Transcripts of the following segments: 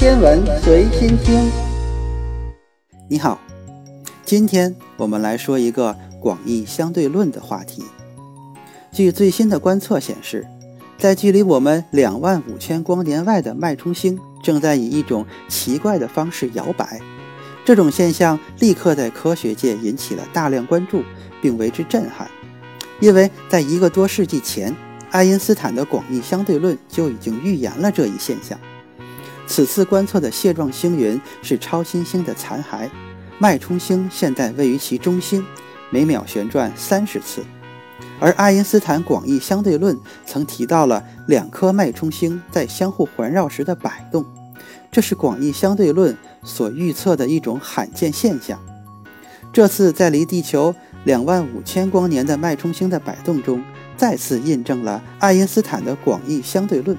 天文随心听。你好，今天我们来说一个广义相对论的话题。据最新的观测显示，在距离我们两万五千光年外的脉冲星正在以一种奇怪的方式摇摆。这种现象立刻在科学界引起了大量关注，并为之震撼，因为在一个多世纪前，爱因斯坦的广义相对论就已经预言了这一现象。此次观测的蟹状星云是超新星的残骸，脉冲星现在位于其中心，每秒旋转三十次。而爱因斯坦广义相对论曾提到了两颗脉冲星在相互环绕时的摆动，这是广义相对论所预测的一种罕见现象。这次在离地球两万五千光年的脉冲星的摆动中，再次印证了爱因斯坦的广义相对论。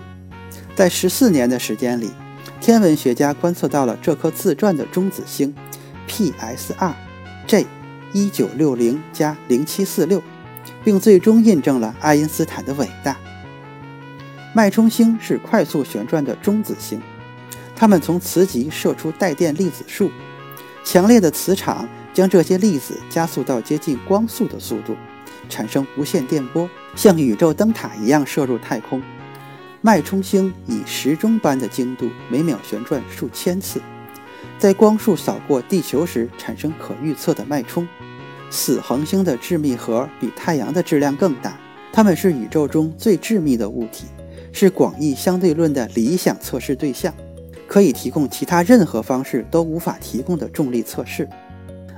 在十四年的时间里，天文学家观测到了这颗自转的中子星 PSR J 一九六零加零七四六。并最终印证了爱因斯坦的伟大。脉冲星是快速旋转的中子星，它们从磁极射出带电粒子束，强烈的磁场将这些粒子加速到接近光速的速度，产生无线电波，像宇宙灯塔一样射入太空。脉冲星以时钟般的精度，每秒旋转数千次，在光束扫过地球时产生可预测的脉冲。死恒星的致密核比太阳的质量更大，它们是宇宙中最致密的物体，是广义相对论的理想测试对象，可以提供其他任何方式都无法提供的重力测试。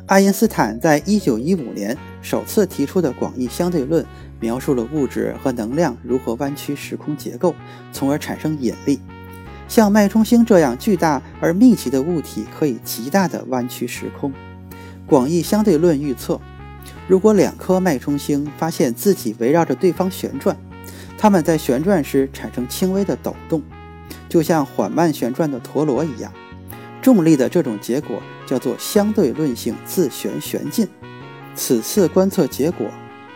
爱因斯坦在一九一五年首次提出的广义相对论，描述了物质和能量如何弯曲时空结构，从而产生引力。像脉冲星这样巨大而密集的物体，可以极大地弯曲时空。广义相对论预测，如果两颗脉冲星发现自己围绕着对方旋转，它们在旋转时产生轻微的抖动，就像缓慢旋转的陀螺一样。重力的这种结果叫做相对论性自旋旋进。此次观测结果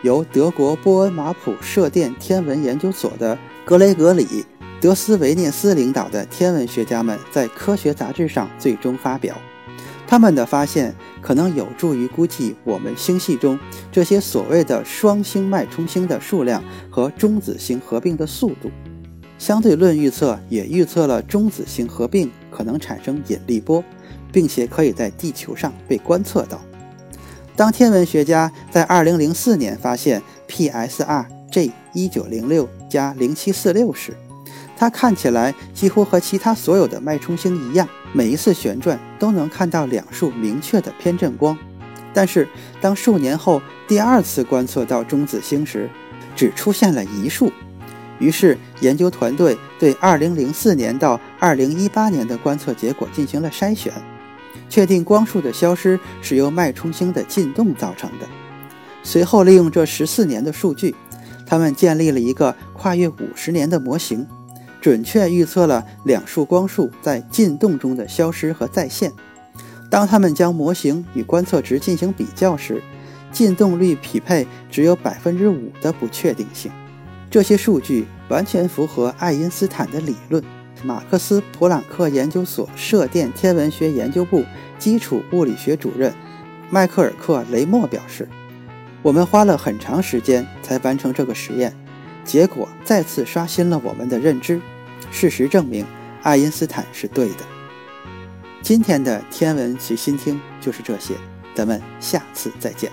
由德国波恩马普射电天文研究所的格雷格里·德斯维涅斯领导的天文学家们在科学杂志上最终发表。他们的发现可能有助于估计我们星系中这些所谓的双星脉冲星的数量和中子星合并的速度。相对论预测也预测了中子星合并可能产生引力波，并且可以在地球上被观测到。当天文学家在2004年发现 PSR J 1906加0746时，它看起来几乎和其他所有的脉冲星一样，每一次旋转都能看到两束明确的偏振光。但是，当数年后第二次观测到中子星时，只出现了一束。于是，研究团队对2004年到2018年的观测结果进行了筛选，确定光束的消失是由脉冲星的进动造成的。随后，利用这十四年的数据，他们建立了一个跨越五十年的模型。准确预测了两束光束在进动中的消失和再现。当他们将模型与观测值进行比较时，进动率匹配只有百分之五的不确定性。这些数据完全符合爱因斯坦的理论。马克思普朗克研究所射电天文学研究部基础物理学主任迈克尔克雷默表示：“我们花了很长时间才完成这个实验。”结果再次刷新了我们的认知。事实证明，爱因斯坦是对的。今天的天文随心听就是这些，咱们下次再见。